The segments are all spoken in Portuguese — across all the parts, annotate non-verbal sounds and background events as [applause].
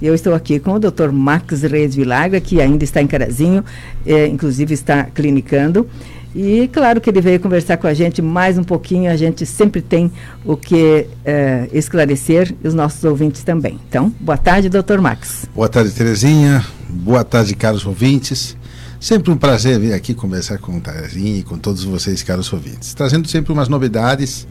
Eu estou aqui com o Dr. Max Reis Vilagra, que ainda está em Carazinho, é, inclusive está clinicando. E claro que ele veio conversar com a gente mais um pouquinho, a gente sempre tem o que é, esclarecer e os nossos ouvintes também. Então, boa tarde, doutor Max. Boa tarde, Terezinha. Boa tarde, caros ouvintes. Sempre um prazer vir aqui conversar com o Terezinha e com todos vocês, caros ouvintes. Trazendo sempre umas novidades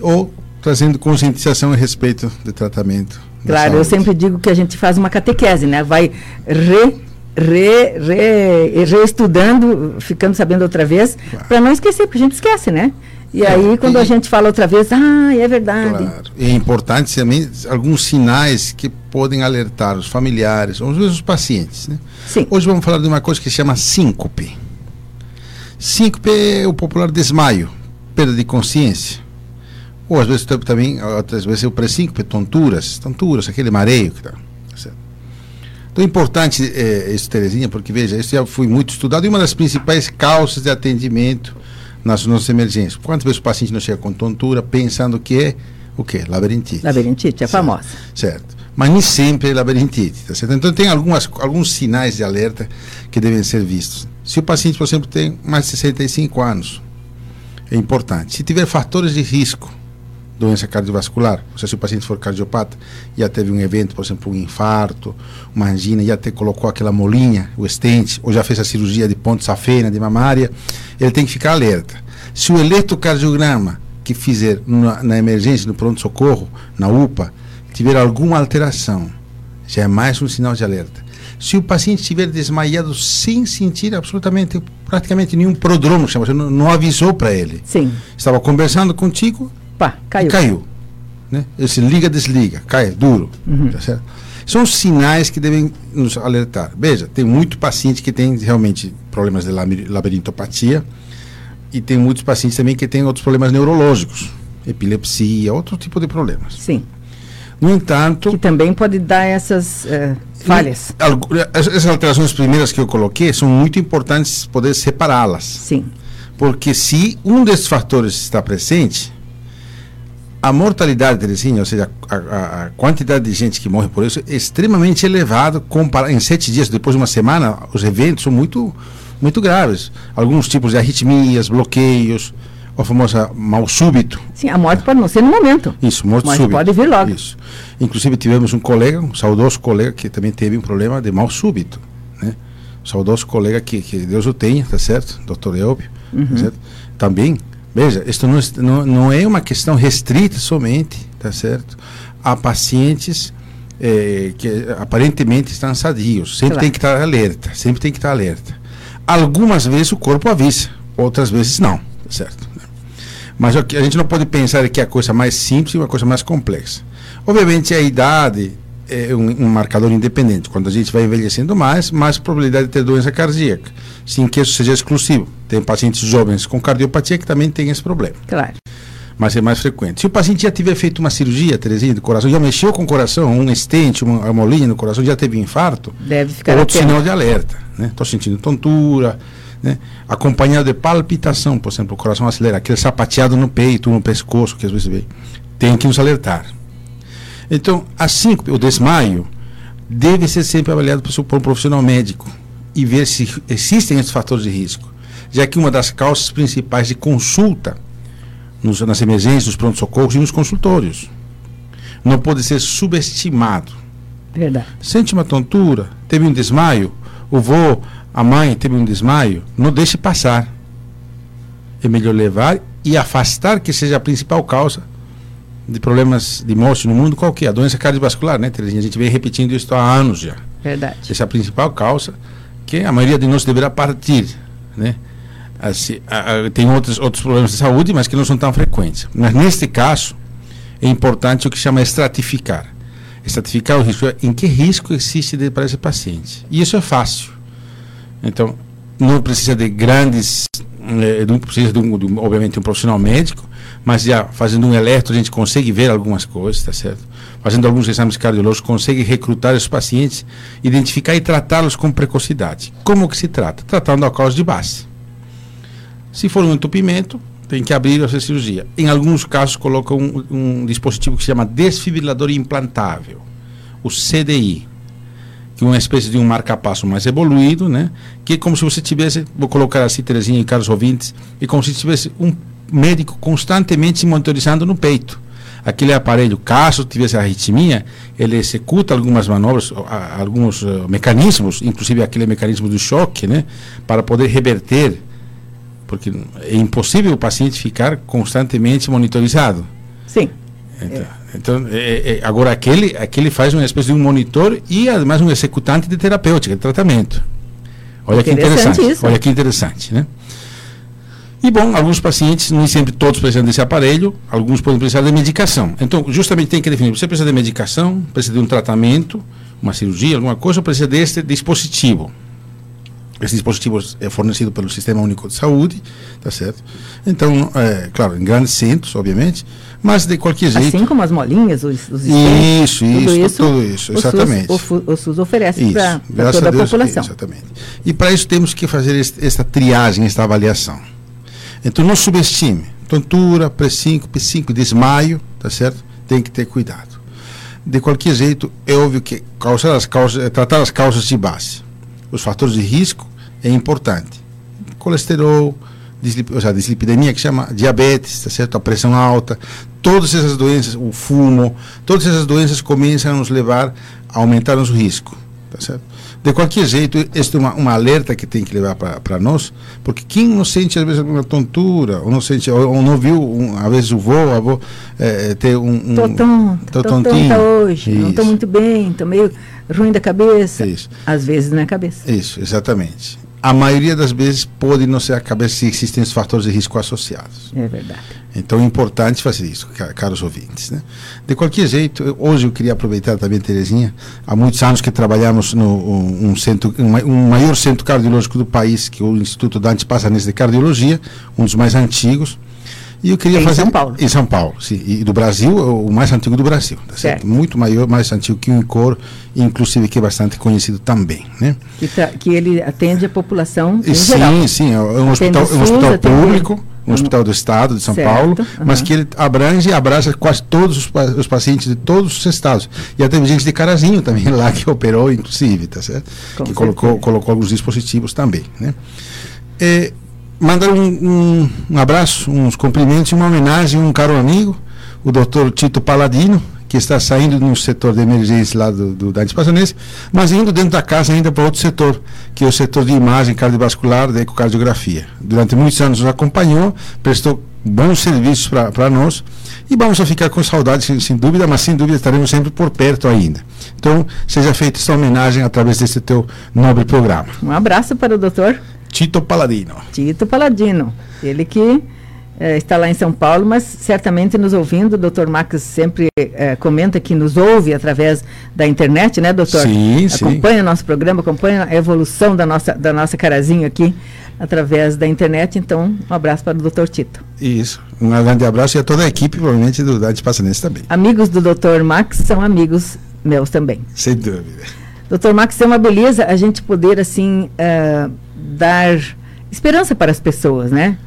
ou trazendo conscientização a respeito do tratamento. Claro, eu sempre digo que a gente faz uma catequese, né? Vai re re, re, reestudando, ficando sabendo outra vez, claro. para não esquecer, porque a gente esquece, né? E aí, quando e, a gente fala outra vez, ah, é verdade. Claro. É importante também alguns sinais que podem alertar os familiares, ou os pacientes. Né? Sim. Hoje vamos falar de uma coisa que se chama síncope. Síncope é o popular desmaio, perda de consciência. Ou às vezes também, outras vezes o pré-síncope, tonturas, tonturas, aquele mareio que tá. Então é importante é, isso, Terezinha, porque veja, isso já foi muito estudado e uma das principais causas de atendimento nas nossas emergências. Quantas vezes o paciente não chega com tontura pensando que é o quê? Labirintite. Labirintite, é famosa. Certo. Mas nem sempre é labirintite, tá certo? Então tem algumas, alguns sinais de alerta que devem ser vistos. Se o paciente, por exemplo, tem mais de 65 anos, é importante. Se tiver fatores de risco, doença cardiovascular. Ou seja, se o paciente for cardiopata, já teve um evento, por exemplo, um infarto, uma angina, já te colocou aquela molinha, o estente, ou já fez a cirurgia de ponte safena, de mamária, ele tem que ficar alerta. Se o eletrocardiograma que fizer na, na emergência, no pronto-socorro, na UPA, tiver alguma alteração, já é mais um sinal de alerta. Se o paciente estiver desmaiado sem sentir absolutamente, praticamente nenhum prodromo, chama, você não, não avisou para ele. Sim. Estava conversando contigo, Pá, caiu. caiu. Né? Esse liga, desliga, cai, duro. Uhum. Tá certo? São sinais que devem nos alertar. Veja, tem muito paciente que tem realmente problemas de labirintopatia e tem muitos pacientes também que têm outros problemas neurológicos, epilepsia, outro tipo de problemas. Sim. No entanto. Que também pode dar essas uh, falhas. Essas alterações primeiras que eu coloquei são muito importantes poder separá-las. Sim. Porque se um desses fatores está presente, a mortalidade, Terezinha, ou seja, a, a, a, quantidade de gente que morre por isso é extremamente elevada. Em sete dias, depois de uma semana, os eventos são muito, muito graves. Alguns tipos de arritmias, bloqueios, a famosa mal súbito. Sim, a morte pode não ser no momento. Isso, morte mas súbita. pode vir logo. Isso. Inclusive tivemos um colega, um saudoso colega, que também teve um problema de mal súbito. Né? Um saudoso colega que, que Deus o tenha, tá certo? Doutor Elbio, tá uhum. tá certo? Também Veja, isso não, não, não é uma questão restrita somente, tá certo? A pacientes é, que aparentemente estão sadios. Sempre claro. tem que estar alerta, sempre tem que estar alerta. Algumas vezes o corpo avisa, outras vezes não, tá certo? Mas a gente não pode pensar que é a coisa mais simples e uma coisa mais complexa. Obviamente a idade é um, um, marcador independente. Quando a gente vai envelhecendo mais, mais probabilidade de ter doença cardíaca, sem que isso seja exclusivo. Tem pacientes jovens com cardiopatia que também têm esse problema. Claro. Mas é mais frequente. Se o paciente já tiver feito uma cirurgia, Terezinha, do coração, já mexeu com o coração, um estente, uma molinha no coração, já teve infarto, deve ficar outro sinal de alerta. Estou né? sentindo tontura, né? acompanhado de palpitação, por exemplo, o coração acelera, aquele sapateado no peito, no pescoço, que às vezes vem. Tem que nos alertar. Então, assim, o desmaio deve ser sempre avaliado por um profissional médico e ver se existem esses fatores de risco, já que uma das causas principais de consulta nos, nas emergências, nos pronto-socorros e nos consultórios não pode ser subestimado. Verdade. Sente uma tontura, teve um desmaio, o vô, a mãe teve um desmaio, não deixe passar. É melhor levar e afastar que seja a principal causa de problemas de morte no mundo, qual que é? A doença cardiovascular, né, Terezinha? A gente vem repetindo isso há anos já. Verdade. Essa é a principal causa que a maioria de nós deverá partir, né? Assim, a, a, tem outros, outros problemas de saúde, mas que não são tão frequentes. Mas neste caso, é importante o que chama estratificar. Estratificar o risco, em que risco existe de, para esse paciente. E isso é fácil. Então, não precisa de grandes, eh, não precisa de, um, de obviamente, um profissional médico, mas já fazendo um eletro a gente consegue ver algumas coisas, tá certo? Fazendo alguns exames cardiológicos, consegue recrutar os pacientes, identificar e tratá-los com precocidade. Como que se trata? Tratando a causa de base. Se for um entupimento, tem que abrir essa cirurgia. Em alguns casos, coloca um, um dispositivo que se chama desfibrilador implantável. o CDI, que uma espécie de um marca-passo mais evoluído, né? Que é como se você tivesse, vou colocar assim, Terezinha e caros ouvintes, é como se tivesse um médico constantemente se monitorizando no peito. Aquele aparelho, caso tivesse arritmia, ele executa algumas manobras, alguns uh, mecanismos, inclusive aquele mecanismo do choque, né? Para poder reverter porque é impossível o paciente ficar constantemente monitorizado. Sim. Então, é. Então é, é, agora aquele, aquele faz uma espécie de um monitor e ademais um executante de terapêutica, de tratamento. Olha que interessante. Isso. Olha que interessante, né? E bom, alguns pacientes, nem sempre todos precisam desse aparelho, alguns podem precisar de medicação. Então, justamente tem que definir, você precisa de medicação, precisa de um tratamento, uma cirurgia, alguma coisa, ou precisa deste dispositivo. Esse dispositivo é fornecido pelo Sistema Único de Saúde, tá certo? Então, é, claro, em grandes centros, obviamente, mas de qualquer jeito. Assim como as molinhas, os, os isso, tudo isso, tudo isso, exatamente. O SUS, o, o SUS oferece para toda a, Deus, população. Exatamente. E para isso temos que fazer este, esta triagem, esta avaliação. Então, não subestime. Tontura, P5, P5, desmaio, tá certo? Tem que ter cuidado. De qualquer jeito, é óbvio que causar as causas, tratar as causas de base os fatores de risco é importante. Colesterol, dislip, ou seja, dislipidemia, que chama diabetes, tá certo? a pressão alta, todas essas doenças, o fumo, todas essas doenças começam a nos levar a aumentar nosso risco. Tá certo? De qualquer jeito, este é uma, uma alerta que tem que levar para nós, porque quem não sente às vezes uma tontura, ou não sente, ou, ou não viu, um, às vezes o vô, a avó, é, ter um. um tô tonto, tô, tô tonta hoje, Isso. não estou muito bem, estou meio ruim da cabeça. Isso. Às vezes é cabeça. Isso, exatamente a maioria das vezes pode não ser a cabeça se existem os fatores de risco associados. É verdade. Então é importante fazer isso, caros ouvintes. Né? De qualquer jeito, hoje eu queria aproveitar também, Terezinha, há muitos anos que trabalhamos no um, centro, um, maior centro cardiológico do país, que é o Instituto Dante Passanese de Cardiologia, um dos mais antigos, e eu queria em fazer. Em São Paulo. Em São Paulo, sim. E do Brasil, o mais antigo do Brasil. Tá certo? certo? Muito maior, mais antigo que o Incor, inclusive que é bastante conhecido também. Né? Que, tá, que ele atende a população. Em sim, geral. sim. É um hospital, SUS, um hospital público, um hospital do Estado de São certo, Paulo, uhum. mas que ele abrange e abraça quase todos os, os, pacientes de todos os estados. E até gente de Carazinho também lá que operou, inclusive, tá certo? Com que colocou, colocou alguns dispositivos também. Né? É, mandar um, um, um, abraço, uns cumprimentos e uma homenagem a um caro amigo, o doutor Tito Paladino, que está saindo no setor de emergência lá do, do Dante Passanense, mas indo dentro da casa ainda para outro setor, que é o setor de imagem cardiovascular da ecocardiografia. Durante muitos anos nos acompanhou, prestou bons serviços para nós e vamos ficar com saudades, sem, sem, dúvida, mas sem dúvida estaremos sempre por perto ainda. Então, seja feita essa homenagem através desse teu nobre programa. Um abraço para o doutor Tito Paladino. Tito Paladino. Ele que é, está lá em São Paulo, mas certamente nos ouvindo. O doutor Max sempre é, comenta que nos ouve através da internet, né, doutor? Sim, acompanha sim. o nosso programa, acompanha a evolução da nossa, da nossa carazinho aqui através da internet. Então, um abraço para o doutor Tito. Isso. Um grande abraço e a toda a equipe, provavelmente, do Dade Passanense também. Amigos do doutor Max são amigos meus também. Sem dúvida. Doutor Max, é uma beleza a gente poder, assim, uh, dar esperança para as pessoas, né?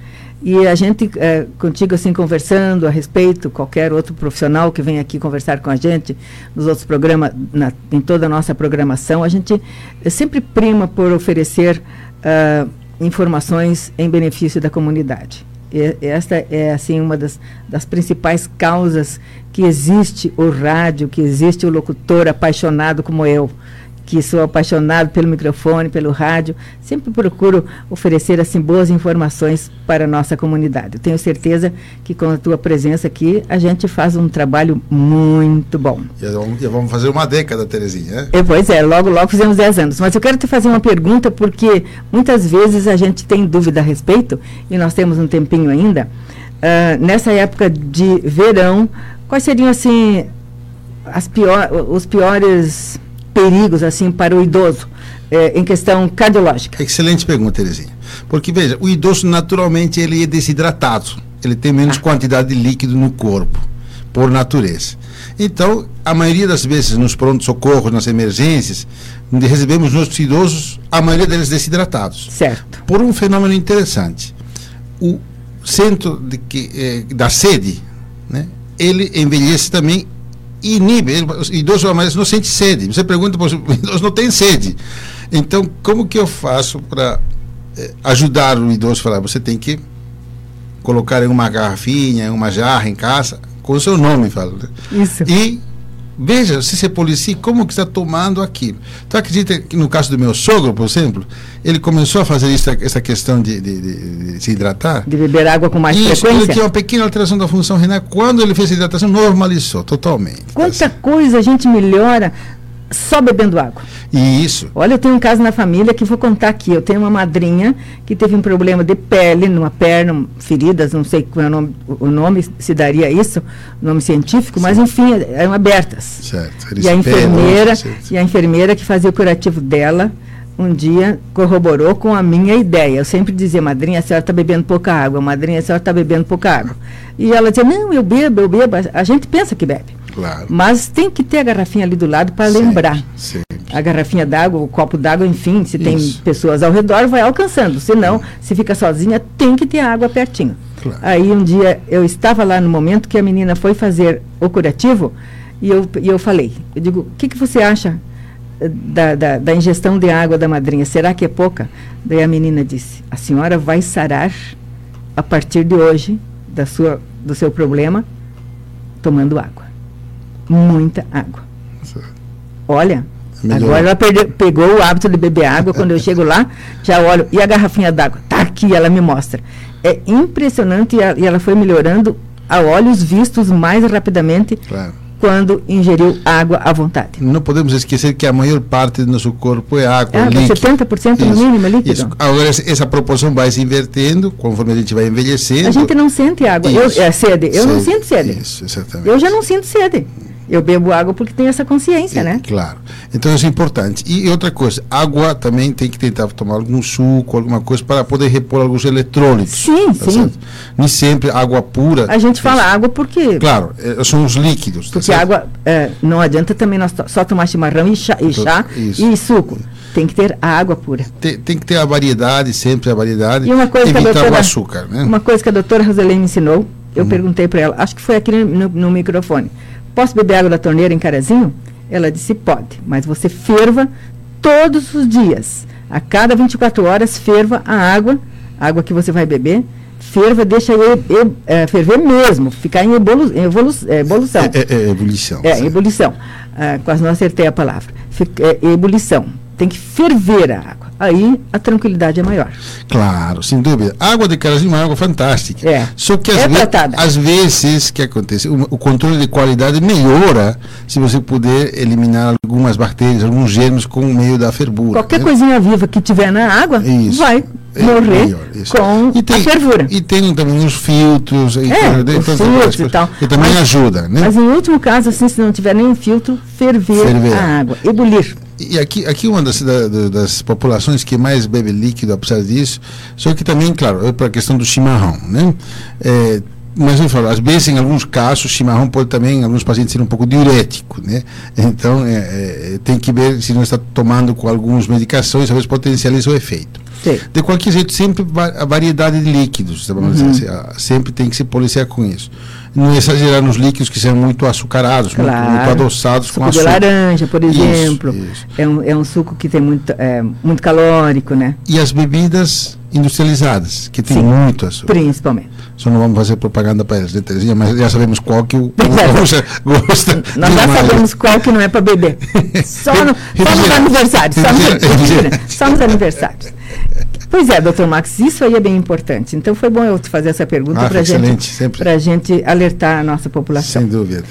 E a gente, é, contigo assim, conversando a respeito, qualquer outro profissional que vem aqui conversar com a gente, nos outros programas, na, em toda a nossa programação, a gente sempre prima por oferecer uh, informações em benefício da comunidade. E, esta é, assim, uma das, das principais causas que existe o rádio, que existe o locutor apaixonado como eu que sou apaixonado pelo microfone, pelo rádio, sempre procuro oferecer assim boas informações para a nossa comunidade. Eu tenho certeza que com a tua presença aqui a gente faz um trabalho muito bom. Já vamos fazer uma década, Terezinha. É? Pois é, logo, logo fizemos 10 anos. Mas eu quero te fazer uma pergunta porque muitas vezes a gente tem dúvida a respeito e nós temos um tempinho ainda. Uh, nessa época de verão, quais seriam assim as pior, os piores perigos assim para o idoso é, em questão cardiológica? Excelente pergunta, Terezinha. Porque veja, o idoso naturalmente ele é desidratado, ele tem menos ah. quantidade de líquido no corpo, por natureza. Então, a maioria das vezes nos pronto-socorros, nas emergências, recebemos nossos idosos, a maioria deles desidratados. Certo. Por um fenômeno interessante. O centro de que, eh, da sede, né, ele envelhece também inibe. O idoso mas não sente sede. Você pergunta para o [laughs] idoso, não tem sede. Então, como que eu faço para eh, ajudar o idoso a falar? Você tem que colocar em uma garrafinha, em uma jarra em casa, com o seu nome, fala. Né? Isso. E veja, se você policia, como que está tomando aquilo. Então, acredita que no caso do meu sogro, por exemplo, ele começou a fazer isso, essa questão de, de, de, de se hidratar. De beber água com mais isso, frequência? Ele tinha uma pequena alteração da função renal. Quando ele fez a hidratação, normalizou totalmente. Quanta coisa a gente melhora só bebendo água. Isso. Olha, eu tenho um caso na família que vou contar aqui. Eu tenho uma madrinha que teve um problema de pele numa perna, feridas, não sei qual é o nome, o nome se daria isso, nome científico, mas enfim, eram abertas. Certo. e a enfermeira, e a enfermeira que fazia o curativo dela, um dia corroborou com a minha ideia. Eu sempre dizia, madrinha, a senhora está bebendo pouca água, madrinha, a senhora está bebendo pouca água. E ela dizia, não, eu bebo, eu bebo. A gente pensa que bebe. Claro. Mas tem que ter a garrafinha ali do lado para lembrar. Sempre. A garrafinha d'água, o copo d'água, enfim, se Isso. tem pessoas ao redor, vai alcançando. Se não, se fica sozinha, tem que ter água pertinho. Claro. Aí um dia eu estava lá no momento que a menina foi fazer o curativo e eu, e eu falei, eu digo, o que, que você acha eh, da, da, da ingestão de água da madrinha? Será que é pouca? Daí a menina disse, a senhora vai sarar a partir de hoje da sua, do seu problema tomando água. Muita água. Olha, Melhorou. agora ela perdeu- pegou o hábito de beber água. Quando eu [laughs] chego lá, já olho. E a garrafinha d'água? Tá aqui, ela me mostra. É impressionante e, a- e ela foi melhorando a olhos vistos mais rapidamente Claro. quando ingeriu água à vontade. Não podemos esquecer que a maior parte do nosso corpo é água, Água, líquido. 70% no Isso, mínimo é líquido. Isso. Agora, essa, proporção vai se invertendo conforme a gente vai envelhecendo. A gente não sente água. Eu, é, sede. Eu não sinto sede. Isso, exatamente. Eu já não sinto sede. Eu bebo água porque tenho essa consciência, É, né? Claro. Então isso é importante. E outra coisa, água também tem que tentar tomar algum suco, alguma coisa para poder repor alguns eletrôlitos. Sim, tá sim. certo? Nem sempre água pura. A gente fala água porque Claro, eh, são os líquidos. tá Porque certo? água, é, não adianta também nós só tomar chimarrão e chá, e, chá Isso. e suco. Tem que ter a água pura. Tem, tem que ter a variedade, sempre a variedade. E uma coisa que a evitar doutora, o açúcar, né? uma coisa que a doutora Roselene me ensinou, eu Uhum. perguntei para ela, acho que foi aqui no, no microfone, posso beber água da torneira em Carazinho? Ela disse, pode, mas você ferva todos os dias. A cada 24 horas, ferva a água, a água que você vai beber, ferva, deixa é, ferver mesmo, ficar em, evolu, é, evolução. É, é, é ebulição. É, ebulição. Ah, quase não acertei a palavra. Fica- é, ebulição. Tem que ferver a água. Aí a tranquilidade é maior. Claro, sem dúvida. Água de carazinho é uma água fantástica. É. Só que às, É ve- às vezes, o que acontece? O, o controle de qualidade melhora se você puder eliminar algumas bactérias, alguns germes com o meio da fervura. Qualquer né? coisinha viva que tiver na água Isso. vai É, morrer melhor, com tem, a fervura. E tem também os filtros. E, É, tudo, os tantas filtros e tal. Que também Mas- ajuda, né? Mas em último caso, assim, se não tiver nenhum filtro, ferver, Ferver. a água, ebulir. E aqui, aqui uma das, da- da- das populações que mais bebe líquido, apesar disso, só que também, claro, é para a questão do chimarrão, né? É, mas eu falo, às vezes, em alguns casos, chimarrão pode também, em alguns pacientes, ser um pouco diurético, né? Então, é, é, tem que ver se não está tomando com algumas medicações, talvez potencialize o efeito. Sei. De qualquer jeito, sempre a variedade de líquidos? Uhum. Se- a- sempre tem que se policiar com isso. Não exagerar nos líquidos que são muito açucarados, muito, Claro. muito adoçados com Suco de açúcar. laranja, por Isso, exemplo. isso. É, um, é um suco que tem muito, é, muito calórico, né? E as bebidas industrializadas, que tem Sim. muito açúcar. Principalmente. Só não vamos fazer propaganda para elas, né, Terezinha? Mas já sabemos qual que o [laughs] povo gosta, gosta Nós já sabemos qual que não é para beber. [laughs] Só, no, só nos aniversários. Só nos, só aniversários. Pois é, doutor Max, isso aí é bem importante. Então foi bom eu te fazer essa pergunta Ah, para gente, sempre. a gente alertar a nossa população. Sem dúvida.